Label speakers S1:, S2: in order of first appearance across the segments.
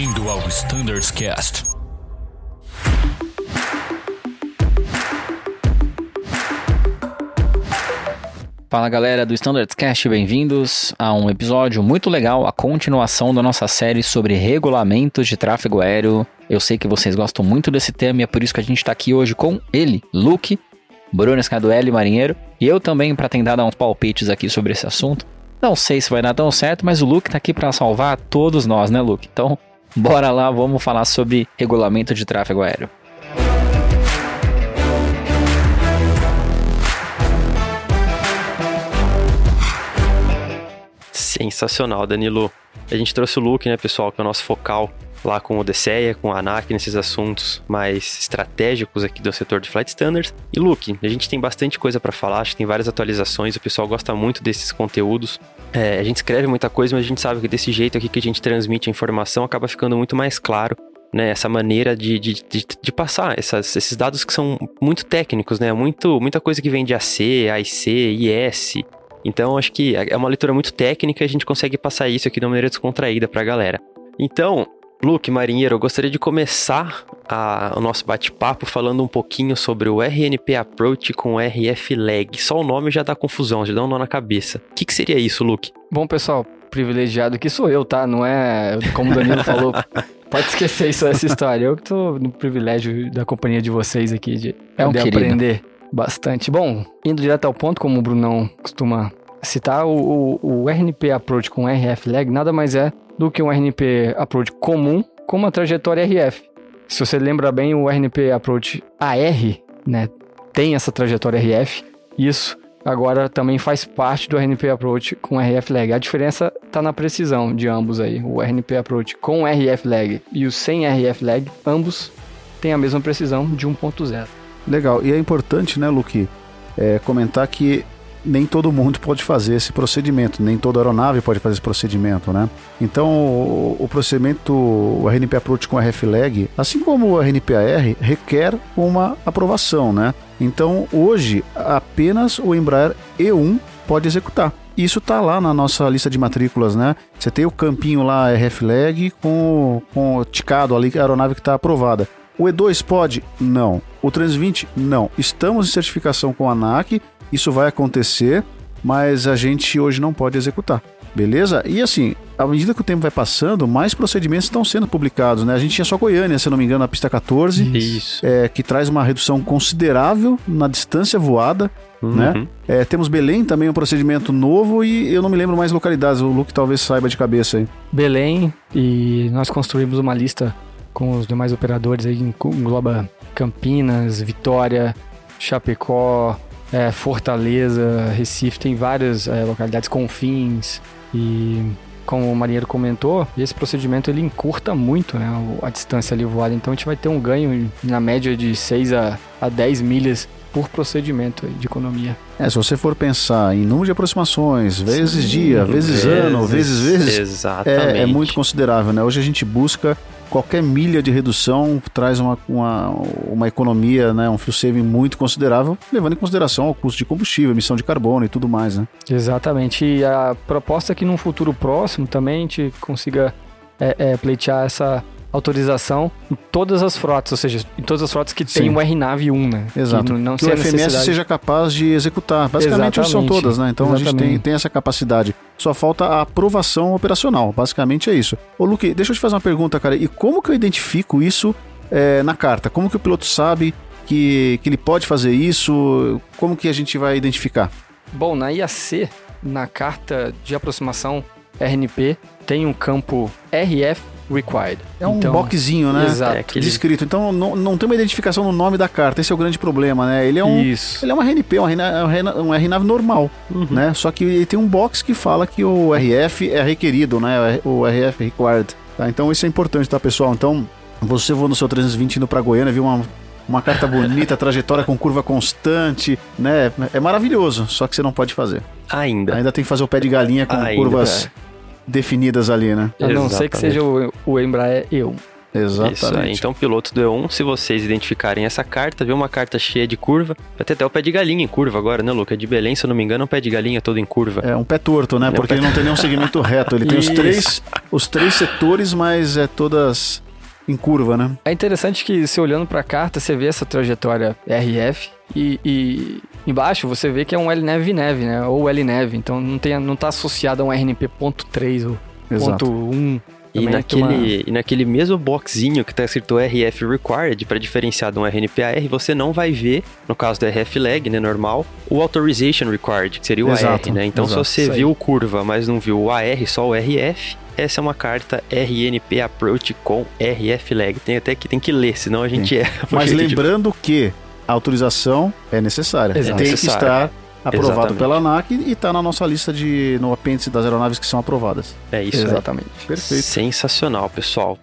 S1: Bem-vindo ao Standards Cast.
S2: Fala galera do Standards Cast, bem-vindos a um episódio muito legal, a continuação da nossa série sobre regulamentos de tráfego aéreo. Eu sei que vocês gostam muito desse tema e é por isso que a gente está aqui hoje com ele, Luke, Bruno Scaduelli, marinheiro, e eu também para tentar dar uns palpites aqui sobre esse assunto. Não sei se vai dar tão certo, mas o Luke tá aqui para salvar todos nós, né, Luke? Então, bora lá, vamos falar sobre regulamento de tráfego aéreo.
S3: Sensacional, Danilo. A gente trouxe o Luke, né, pessoal, que é o nosso focal lá com Odisseia, com ANAC, nesses assuntos mais estratégicos aqui do setor de Flight Standards. E Luke, a gente tem bastante coisa para falar, acho que tem várias atualizações, o pessoal gosta muito desses conteúdos. É, a gente escreve muita coisa, mas a gente sabe que desse jeito aqui que a gente transmite a informação acaba ficando muito mais claro né, essa maneira de, de, de, de passar essas, esses dados que são muito técnicos, né, muito, muita coisa que vem de AC, AIC, IS. Então, acho que é uma leitura muito técnica e a gente consegue passar isso aqui de uma maneira descontraída para a galera. Então, Luke, marinheiro, eu gostaria de começar a, o nosso bate-papo falando um pouquinho sobre o RNP Approach com RF Lag. Só o nome já dá confusão, já dá um nó na cabeça. O que, que seria isso, Luke?
S4: Bom, pessoal, privilegiado que sou eu, tá? Não é como o Danilo falou. Pode esquecer isso, essa história. Eu que tô no privilégio da companhia de vocês aqui, de
S2: É um querido.
S4: aprender bastante. Bom, indo direto ao ponto, como o Brunão costuma citar, o, o, o RNP Approach com RF Lag nada mais é do que um RNP Approach comum com uma trajetória RF. Se você lembra bem, o RNP Approach AR, né, tem essa trajetória RF. Isso agora também faz parte do RNP Approach com RF Lag. A diferença está na precisão de ambos aí. O RNP Approach com RF Lag e o sem RF Lag, ambos têm a mesma precisão de 1.0.
S5: Legal. E é importante, né, Luque, é, comentar que nem todo mundo pode fazer esse procedimento, nem toda aeronave pode fazer esse procedimento, né? Então, o, o procedimento, o RNP Approach com RF Lag, assim como o RNP-AR, requer uma aprovação, né? Então, hoje, apenas o Embraer E1 pode executar. Isso está lá na nossa lista de matrículas, né? Você tem o campinho lá RF Lag com, com o ticado ali, a aeronave que está aprovada. O E2 pode? Não. O 320? Não. Estamos em certificação com a ANAC, isso vai acontecer, mas a gente hoje não pode executar. Beleza? E assim, à medida que o tempo vai passando, mais procedimentos estão sendo publicados, né? A gente tinha só Goiânia, se não me engano, na pista 14,
S3: Isso.
S5: é, que traz uma redução considerável na distância voada, né?
S3: Uhum.
S5: É, temos Belém também, um procedimento novo, e eu não me lembro mais localidades, o Luke talvez saiba de cabeça aí.
S4: Belém e nós construímos uma lista com os demais operadores aí, engloba Campinas, Vitória, Chapecó, é, Fortaleza, Recife, tem várias é, localidades, Confins e como o marinheiro comentou, esse procedimento ele encurta muito né, a distância ali voada, então a gente vai ter um ganho na média de 6 a, a 10 milhas por procedimento de economia.
S5: É, se você for pensar em número de aproximações, vezes dia, vezes, ano, vezes vezes,
S3: Exatamente.
S5: é, é muito considerável, né? Hoje a gente busca qualquer milha de redução traz uma, uma, uma economia, né? Um fuel saving muito considerável, levando em consideração o custo de combustível, emissão de carbono e tudo mais, né?
S4: Exatamente. E a proposta é que num futuro próximo também a gente consiga é, é, pleitear essa autorização em todas as frotas, ou seja, em todas as frotas que
S5: Sim.
S4: tem o RNAV 1, né?
S5: Exato.
S4: Que não,
S5: que o FMS seja capaz de executar. Basicamente são
S4: Exatamente.
S5: todas, né? Então a gente tem,
S4: Exatamente.
S5: tem essa capacidade. Só falta a aprovação operacional. Basicamente é isso. Ô, Luque, deixa eu te fazer uma pergunta, cara. E como que eu identifico isso é, na carta? Como que o piloto sabe que, que ele pode fazer isso? Como que a gente vai identificar?
S4: Bom, na IAC, na carta de aproximação RNP, tem um campo RF Required.
S5: É um
S4: Então,
S5: boxzinho, né?
S4: Exato.
S3: É aquele-
S5: Descrito. Então não, não tem uma identificação no nome da carta. Esse é o grande problema, né? Ele é um.
S4: Isso.
S5: Ele é uma RNP, um RNA um RNAV normal,
S3: Uhum.
S5: né? Só que ele tem um box que fala que o RF é requerido, né? O RF required. Tá? Então isso é importante, tá, pessoal? Então, você voa no seu 320 indo pra Goiânia, viu uma, uma carta bonita, trajetória com curva constante, né? É maravilhoso, só que você não pode fazer.
S3: Ainda.
S5: Ainda tem que fazer o pé de galinha com
S3: Ainda,
S5: curvas definidas ali, né?
S4: A não ser que seja o, o Embraer E1.
S5: Exatamente.
S3: Então, piloto do E1, se vocês identificarem essa carta, vê uma carta cheia de curva, vai ter até o pé de galinha em curva agora, né, Luca? É de Belém, se eu não me engano, é um pé de galinha todo em curva.
S5: É um pé torto, né?
S3: É um
S5: Porque
S3: pé-
S5: ele não tem nenhum segmento reto. Ele tem os três, os três setores, mas é todas em curva, né?
S4: É interessante que, se olhando pra carta, você vê essa trajetória RF e, e embaixo você vê que é um LNEV neve, né? Ou LNEV. Então não, tem, não tá associado a um RNP.3 ou
S5: Exato.
S4: ponto 1.
S3: E
S4: tem
S3: naquele, e naquele mesmo boxinho que tá escrito RF Required, para diferenciar de um RNPAR, você não vai ver, no caso do RF Lag, né, normal, o Authorization Required, que seria o
S5: Exato,
S3: AR, né? Então
S5: exato,
S3: se você
S4: isso aí.
S3: viu curva, mas não viu o AR, só o RF, essa é uma carta RNP Approach com RF Lag. Tem até que tem que ler, senão a gente é.
S5: Mas lembrando que a autorização é necessária.
S4: Exato.
S5: Tem que estar aprovado
S3: Exatamente.
S5: pela ANAC e está na nossa lista de no apêndice das aeronaves que são aprovadas.
S3: É isso aí.
S4: Exatamente.
S5: Perfeito.
S3: Sensacional, pessoal.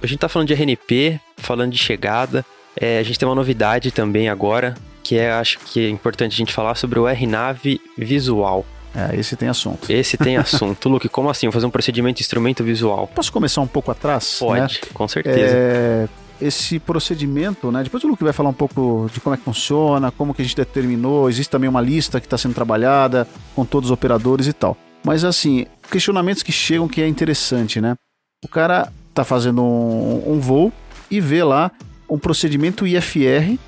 S3: A gente tá falando de RNP, falando de chegada. É, a gente tem uma novidade também agora, que é, acho que é importante a gente falar sobre o RNAV visual.
S5: É, esse tem assunto.
S3: Esse tem assunto. Luke, como assim? Fazer um procedimento de instrumento visual?
S5: Posso começar um pouco atrás? né?
S3: Pode, com certeza.
S5: É, esse procedimento, né? Depois o Luke vai falar um pouco de como é que funciona, como que a gente determinou. Existe também uma lista que está sendo trabalhada com todos os operadores e tal. Mas assim, questionamentos que chegam que é interessante, né? O cara tá fazendo um, um voo e vê lá um procedimento IFR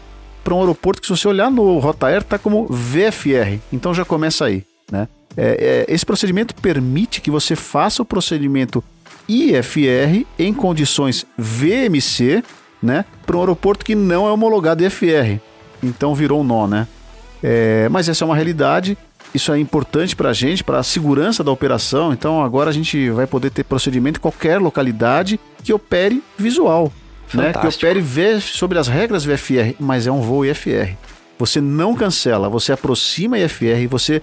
S5: para um aeroporto que se você olhar no Rotair tá como VFR. Então já começa aí, né? É, é, esse procedimento permite que você faça o procedimento IFR em condições VMC, né, para um aeroporto que não é homologado IFR. Então virou um nó, né? É, mas essa é uma realidade. Isso é importante para a gente, para a segurança da operação. Então agora a gente vai poder ter procedimento em qualquer localidade que opere visual, né? Que
S3: Fantástico.
S5: opere V sobre as regras VFR, mas é um voo IFR. Você não cancela, você aproxima IFR, você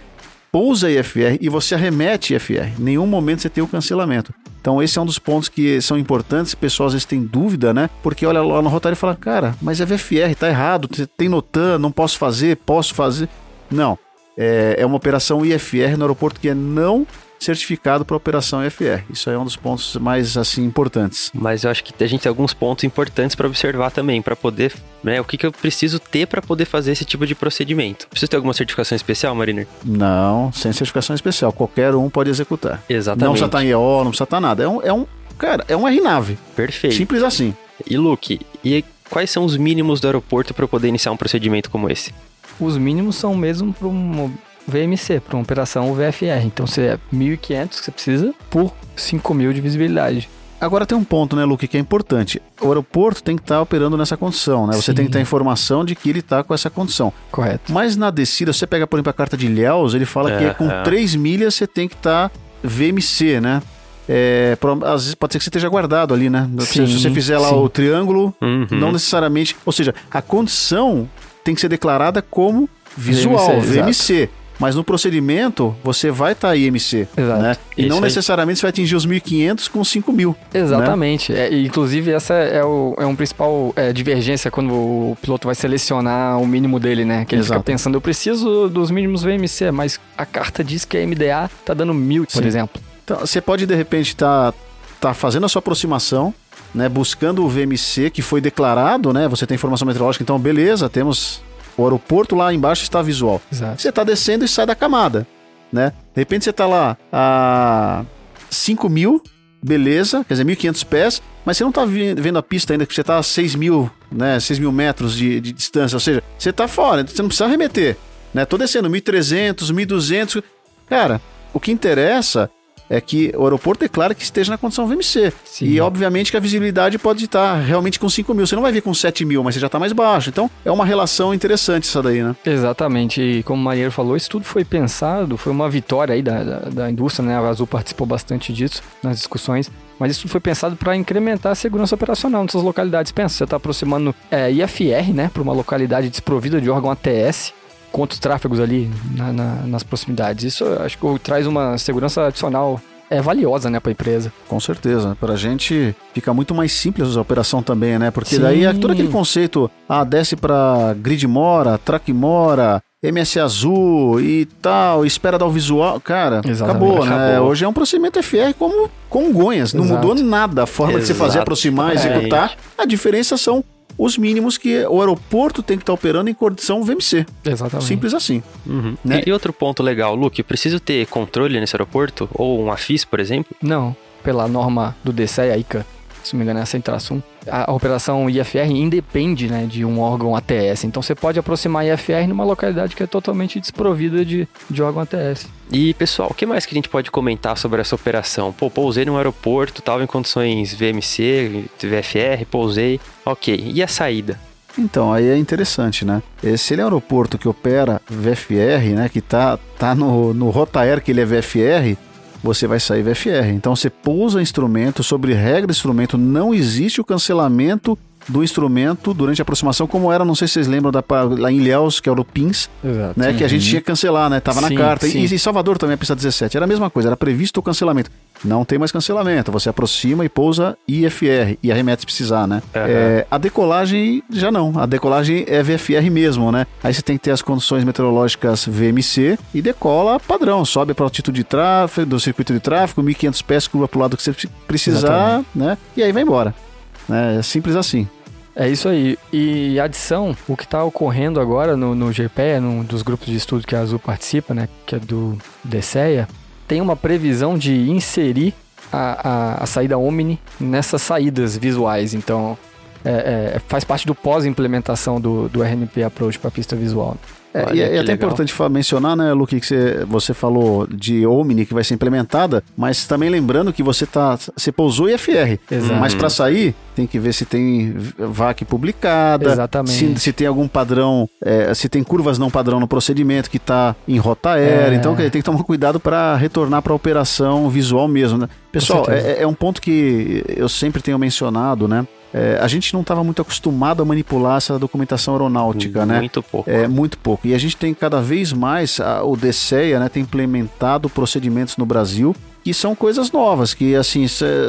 S5: pousa IFR e você arremete IFR. Em nenhum momento você tem o cancelamento. Então esse é um dos pontos que são importantes, pessoal às vezes tem dúvida, né? Porque olha lá no rotário e fala, cara, mas é VFR, tá errado, tem NOTAM, não posso fazer, posso fazer. Não, é, é uma operação IFR no aeroporto que é não certificado para operação IFR. Isso aí é um dos pontos mais assim importantes.
S3: Mas eu acho que a gente tem alguns pontos importantes para observar também, para poder, né, o que, que eu preciso ter para poder fazer esse tipo de procedimento. Preciso ter alguma certificação especial, Mariner?
S5: Não, sem certificação especial, qualquer um pode executar.
S3: Exatamente.
S5: Não precisa estar em EO, não precisa estar nada. É um, é um cara, é um RNAV.
S3: Perfeito.
S5: Simples assim.
S3: E Luke, e quais são os mínimos do aeroporto para eu poder iniciar um procedimento como esse?
S4: Os mínimos são mesmo para um VMC, para uma operação VFR. Então você é 1.500 que você precisa por 5.000 de visibilidade.
S5: Agora tem um ponto, né, Luke, que é importante. O aeroporto tem que estar operando nessa condição, né? Você
S4: Sim.
S5: tem que ter a informação de que ele está com essa condição.
S4: Correto.
S5: Mas na descida, você pega, por exemplo, a carta de Ilhéus, ele fala que
S3: É,
S5: com
S3: é.
S5: 3 milhas você tem que estar VMC, né? É, às vezes pode ser que você esteja guardado ali, né? Se-
S4: Sim,
S5: Se você fizer lá
S4: sim.
S5: o triângulo,
S3: Uhum.
S5: não necessariamente. Ou seja, a condição tem que ser declarada como visual,
S4: VMC,
S5: VMC. Mas no procedimento, você vai estar IMC.
S4: Exato.
S5: Né? E
S3: Isso
S5: não
S3: aí.
S5: necessariamente você vai atingir os 1.500 com 5.000.
S4: Exatamente. É, e, inclusive, essa é, o, é um principal é, divergência quando o piloto vai selecionar o mínimo dele, né? Que ele
S5: Exato.
S4: fica pensando, eu preciso dos mínimos VMC, mas a carta diz que a MDA tá dando mil, por
S5: Sim.
S4: exemplo.
S5: Então, você pode, de repente, estar tá fazendo a sua aproximação, né, buscando o VMC que foi declarado, né? Você tem informação meteorológica, então beleza, temos o aeroporto lá embaixo está visual.
S4: Exato.
S5: Você está descendo e sai da camada, né? De repente você está lá a 5 mil, beleza, quer dizer, 1.500 pés, mas você não está vendo a pista ainda, que você está a 6 mil, né, 6 mil metros de, de distância, ou seja, você está fora, você não precisa remeter, né? Tô descendo 1.300, 1.200, cara, o que interessa é que o aeroporto declara que esteja na condição VMC.
S4: Sim.
S5: E obviamente que a visibilidade pode estar realmente com 5 mil. Você não vai vir com 7 mil, mas você já está mais baixo. Então é uma relação interessante essa daí, né?
S4: Exatamente, e como o Marinheiro falou, isso tudo foi pensado, foi uma vitória aí da, da, da indústria, né? A Azul participou bastante disso nas discussões, mas isso tudo foi pensado para incrementar a segurança operacional nessas localidades. Pensa, você está aproximando é, IFR, né, para uma localidade desprovida de órgão ATS, quantos tráfegos ali na- na- nas proximidades. Isso eu acho que traz uma segurança adicional é valiosa, né, para a empresa.
S5: Com certeza. Para a gente fica muito mais simples a operação também, né? Porque
S4: Sim.
S5: daí é todo aquele conceito, ah, desce para grid mora, track mora, MS azul e tal, espera dar o visual. Cara,
S4: Exatamente,
S5: acabou, né?
S3: acabou.
S5: Hoje é um procedimento FR como Congonhas. Não
S4: Exato.
S5: mudou nada a forma de você fazer, aproximar,
S3: Exatamente.
S5: executar. A diferença são os mínimos que o aeroporto tem que estar operando em condição VMC.
S4: Exatamente.
S5: Simples assim.
S3: Uhum.
S5: Né?
S3: E, e outro ponto legal, Luke, preciso ter controle nesse aeroporto? Ou um AFIS, por exemplo?
S4: Não, pela norma do DCE, a ICA, se não me engano é essa Intrassum, a, a operação IFR independe né, de um órgão ATS. Então você pode aproximar IFR numa localidade que é totalmente desprovida de, de órgão ATS.
S3: E, pessoal, o que mais que a gente pode comentar sobre essa operação? Pô, pousei num aeroporto, tava em condições VMC, VFR, pousei. Ok, e a saída?
S5: Então, aí é interessante, né? Se ele é um aeroporto que opera VFR, né? Que tá, tá no, no Rotaer que ele é VFR, você vai sair VFR. Então você pousa instrumento, sobre regra do instrumento, não existe o cancelamento do instrumento durante a aproximação, como era, não sei se vocês lembram da, lá em Ilhéus, que era o PINS,
S4: Exato.
S5: né? Que a gente tinha que cancelar, né? Tava
S4: Sim,
S5: na carta.
S4: sim.
S5: E em Salvador também, a pista 17, era a mesma coisa, era previsto o cancelamento. Não tem mais cancelamento, você aproxima e pousa IFR e arremete se precisar, né? É, a decolagem já não, a decolagem é VFR mesmo, né? Aí você tem que ter as condições meteorológicas VMC e decola padrão, sobe para o altitude de tráfego, do circuito de tráfego, 1500 pés, curva pro lado que você precisar, né? E aí vai embora. É simples assim.
S4: É isso aí. E adição, o que está ocorrendo agora no, no GPE, num dos grupos de estudo que a Azul participa, né, que é do DCEA, tem uma previsão de inserir a, a, a saída Omni nessas saídas visuais. Então, é, é, faz parte do pós-implementação do, do RNP Approach para a pista visual.
S5: É,
S3: Olha
S5: e é até
S3: legal.
S5: importante mencionar, né, Luke, que você, você falou de Omni que vai ser implementada, mas também lembrando que você tá, você pousou IFR,
S4: Exato.
S5: mas para sair tem que ver se tem VAC publicada,
S4: Exatamente.
S5: se, se tem algum padrão, é, se tem curvas não padrão no procedimento que está em rota aérea,
S4: É.
S5: então tem que tomar cuidado para retornar para a operação visual mesmo, né? Pessoal,
S4: certeza.
S5: é, é um ponto que eu sempre tenho mencionado, né? É, a gente não estava muito acostumado a manipular essa documentação aeronáutica, né?
S3: Muito pouco.
S5: É muito pouco. E a gente tem cada vez mais, a- o DCEA né, tem implementado procedimentos no Brasil que são coisas novas, que assim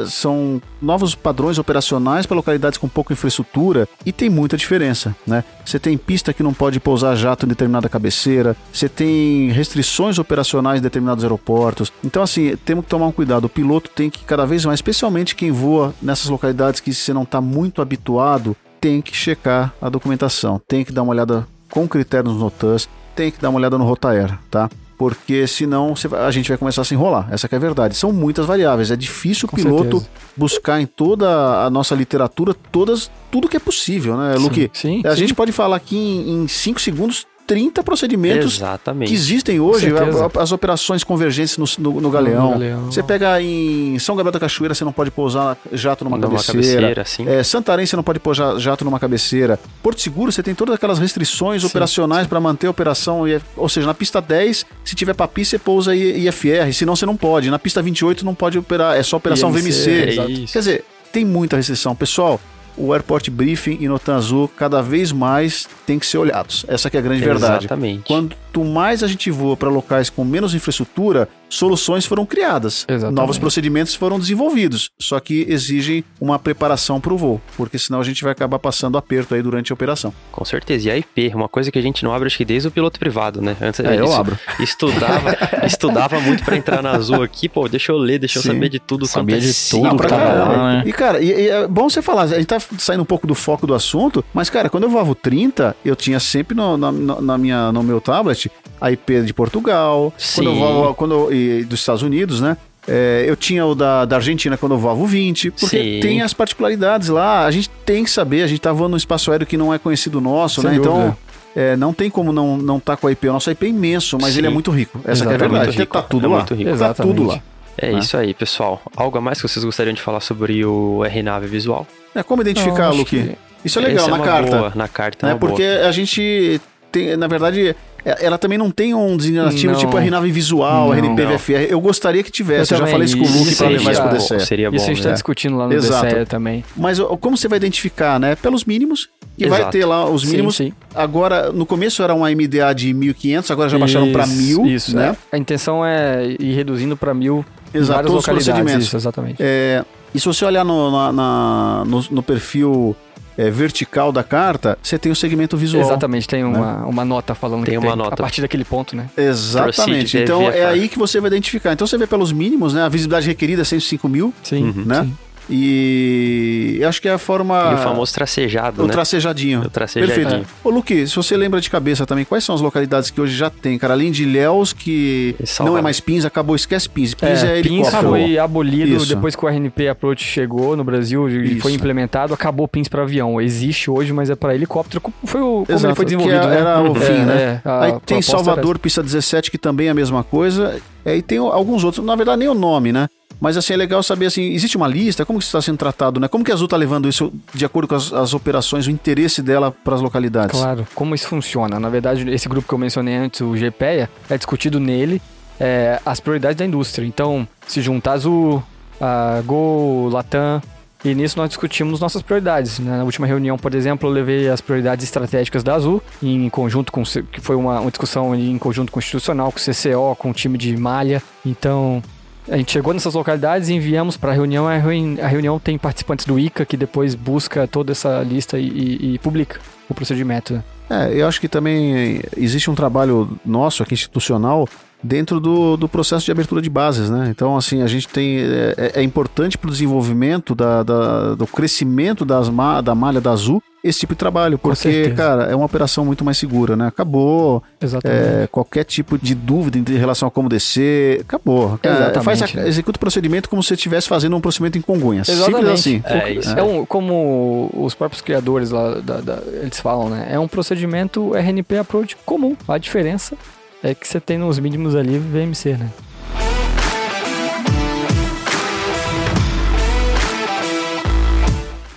S5: são novos padrões operacionais para localidades com pouca infraestrutura e tem muita diferença, né? Você tem pista que não pode pousar jato em determinada cabeceira, você tem restrições operacionais em determinados aeroportos. Então assim, temos que tomar um cuidado. O piloto tem que cada vez mais, especialmente quem voa nessas localidades que você não está muito habituado, tem que checar a documentação, tem que dar uma olhada com critérios nos NOTANs, tem que dar uma olhada no Rotaer, tá? Porque senão a gente vai começar a se enrolar. Essa que é a verdade. São muitas variáveis. É difícil o
S4: Com
S5: piloto
S4: certeza.
S5: buscar em toda a nossa literatura todas, tudo que é possível, né, Luque?
S4: Sim,
S5: A
S4: sim.
S5: gente pode falar aqui em 5 segundos 30 procedimentos
S3: Exatamente.
S5: que existem hoje, a- a- as operações convergentes no, no, no galeão.
S4: No Galeão.
S5: Você pega em São Gabriel da Cachoeira, você não pode pousar jato numa,
S3: Numa
S5: cabeceira.
S3: cabeceira, assim.
S5: É, Santarém, você não pode pousar jato numa cabeceira. Porto Seguro, você tem todas aquelas restrições operacionais para manter a operação. IF Ou seja, na pista 10, se tiver papi, você pousa IFR, senão você não pode. Na pista 28, não pode operar, é só operação
S4: IMC,
S5: VMC.
S3: é.
S5: Quer dizer, tem muita restrição. Pessoal, o Airport Briefing e Notan Azul cada vez mais tem que ser olhados. Essa que é a grande verdade.
S3: Exatamente.
S5: Quanto mais a gente voa para locais com menos infraestrutura, soluções foram criadas.
S4: Exatamente.
S5: Novos procedimentos foram desenvolvidos. Só que exigem uma preparação para o voo, porque senão a gente vai acabar passando aperto aí durante a operação.
S3: Com certeza. E a IP, uma coisa que a gente não abre, acho que desde o piloto privado, né? Antes
S5: É, eu
S3: isso-
S5: abro.
S3: Estudava, estudava muito pra entrar na Azul aqui. Pô, deixa eu ler, deixa eu
S5: Sim.
S3: saber de tudo.
S2: Sabia
S3: quanto é
S2: de tudo
S5: pra caramba.
S2: lá, né?
S5: E, cara, e, e é bom você falar, a gente tá saindo um pouco do foco do assunto, mas, cara, quando eu voava o 30, eu tinha sempre no, na- na minha, no meu tablet a IP de Portugal,
S3: Sim.
S5: quando eu voava, quando eu- e dos Estados Unidos, né? É, eu tinha o da, da Argentina quando eu voava o 20, porque
S3: Sim.
S5: tem as particularidades lá, a gente tem que saber, a gente tá voando num espaço aéreo que não é conhecido nosso,
S4: Sem
S5: né?
S4: dúvida.
S5: Então, é, não tem como não não tá com a IP. O nosso IP é imenso, mas
S3: Sim.
S5: ele é muito rico. Essa que é a verdade.
S3: Muito rico.
S5: Tá tudo
S3: É
S5: lá.
S3: muito rico.
S5: Tá tudo lá.
S3: É
S5: né?
S3: isso aí, pessoal. Algo a mais que vocês gostariam de falar sobre o RNAV visual?
S5: É, como identificar,
S4: Não,
S5: Luke?
S4: que-
S5: Isso é legal
S3: Essa
S5: na
S3: uma
S5: carta.
S3: Boa, na carta, é
S5: né?
S3: uma boa.
S5: Porque a gente tem, na verdade, é- ela também não tem um designativo
S4: Não.
S5: tipo RNAV visual,
S4: Não.
S5: RNP VFR. Eu gostaria que tivesse, eu, já
S4: também.
S5: falei isso com o Luke para levar isso
S4: já-
S5: pro DCE.
S3: seria bom.
S4: Isso a gente está
S3: né?
S4: discutindo lá no
S5: Exato.
S4: DCE também.
S5: Mas como você vai identificar, né? Pelos mínimos, e vai
S3: Exato.
S5: ter lá os
S4: Sim,
S5: mínimos.
S4: sim.
S5: Agora, no começo era uma MDA de 1500, agora já baixaram para
S4: Isso,
S5: 1000,
S4: Isso,
S5: né?
S4: é. A intenção é ir reduzindo para mil em
S5: Exato,
S4: várias
S5: todos os procedimentos.
S4: Isso, exatamente.
S5: É, e se você olhar no, na- na- no, no perfil é, vertical da carta, você tem o segmento visual.
S4: Exatamente, tem uma, uma nota falando
S3: Tem
S4: que
S3: uma
S4: tem,
S3: nota.
S4: a partir daquele ponto, né?
S5: Exatamente. Então é aí que você vai identificar. Então você vê pelos mínimos, né? A visibilidade requerida é 105 mil,
S4: Sim.
S5: né?
S4: sim.
S5: E eu acho que é a forma.
S3: E o famoso tracejado,
S5: o
S3: né?
S5: tracejadinho.
S3: O tracejadinho.
S5: Perfeito. Ô, Luque, se você lembra de cabeça também, quais são as localidades que hoje já tem, cara? Além de Ilhéus, que não é mais Pins, acabou, esquece Pins. Pins é,
S4: É, Pins foi abolido
S5: Isso.
S4: depois que o RNP Approach chegou no Brasil e
S5: Isso.
S4: foi implementado, acabou Pins para avião. Existe hoje, mas é para helicóptero. Como Foi o, como
S5: Exato,
S4: ele foi
S5: que
S4: desenvolvido,
S5: era-
S4: né?
S5: era o fim, né?
S4: é, a
S5: Aí tem Salvador, pista 17, que também é a mesma coisa. É, e tem alguns outros, na verdade nem o nome, né? Mas assim, é legal saber assim, existe uma lista? Como que está sendo tratado, né? Como que a Azul está levando isso de acordo com as, as operações, o interesse dela para as localidades?
S4: Claro, como isso funciona? Na verdade, esse grupo que eu mencionei antes, o GPEA, é discutido nele é, as prioridades da indústria. Então, se juntar Azul, a Gol, Latam, e nisso nós discutimos nossas prioridades. né? Na última reunião, por exemplo, eu levei as prioridades estratégicas da Azul, em conjunto com, que foi uma, uma discussão em conjunto com o institucional, com o CCO, com o time de malha. Então, a gente chegou nessas localidades e enviamos para a reunião. A reuni- a reunião tem participantes do ICA que depois busca toda essa lista e, e- e publica o procedimento. né?
S5: É, eu acho que também existe um trabalho nosso aqui institucional dentro do, do processo de abertura de bases, né? Então, assim, a gente tem. É, é importante para o desenvolvimento, da, da- do crescimento das, ma- da malha da Azul, esse tipo de trabalho, porque, cara, é uma operação muito mais segura, né? Acabou
S4: Exatamente.
S5: é, qualquer tipo de dúvida em relação a como descer, acabou. Cara,
S4: Exatamente,
S5: faz a- executa o procedimento como se você estivesse fazendo um procedimento em Congonhas. Simples
S4: Exatamente.
S5: assim.
S3: É isso.
S4: É um, como os próprios criadores lá, da- da- eles falam, né? É um procedimento RNP approach comum. A diferença é que você tem nos mínimos ali VMC, né?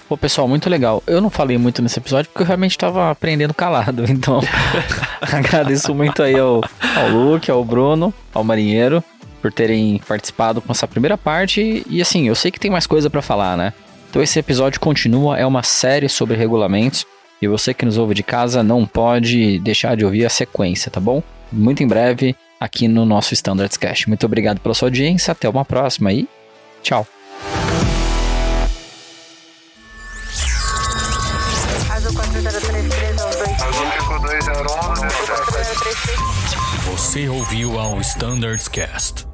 S2: Pô, pessoal, muito legal. Eu não falei muito nesse episódio porque eu realmente tava aprendendo calado. Então, agradeço muito aí ao, ao Luke, ao Bruno, ao Marinheiro, por terem participado com essa primeira parte. E assim, eu sei que tem mais coisa pra falar, né? Então esse episódio continua, é uma série sobre regulamentos. E você que nos ouve de casa não pode deixar de ouvir a sequência, tá bom? Muito em breve aqui no nosso Standards Cast. Muito obrigado pela sua audiência, até uma próxima e tchau.
S6: Azul 403312.
S7: Azul ficou 2 0 1
S6: 433.
S1: Você ouviu ao Standards Cast.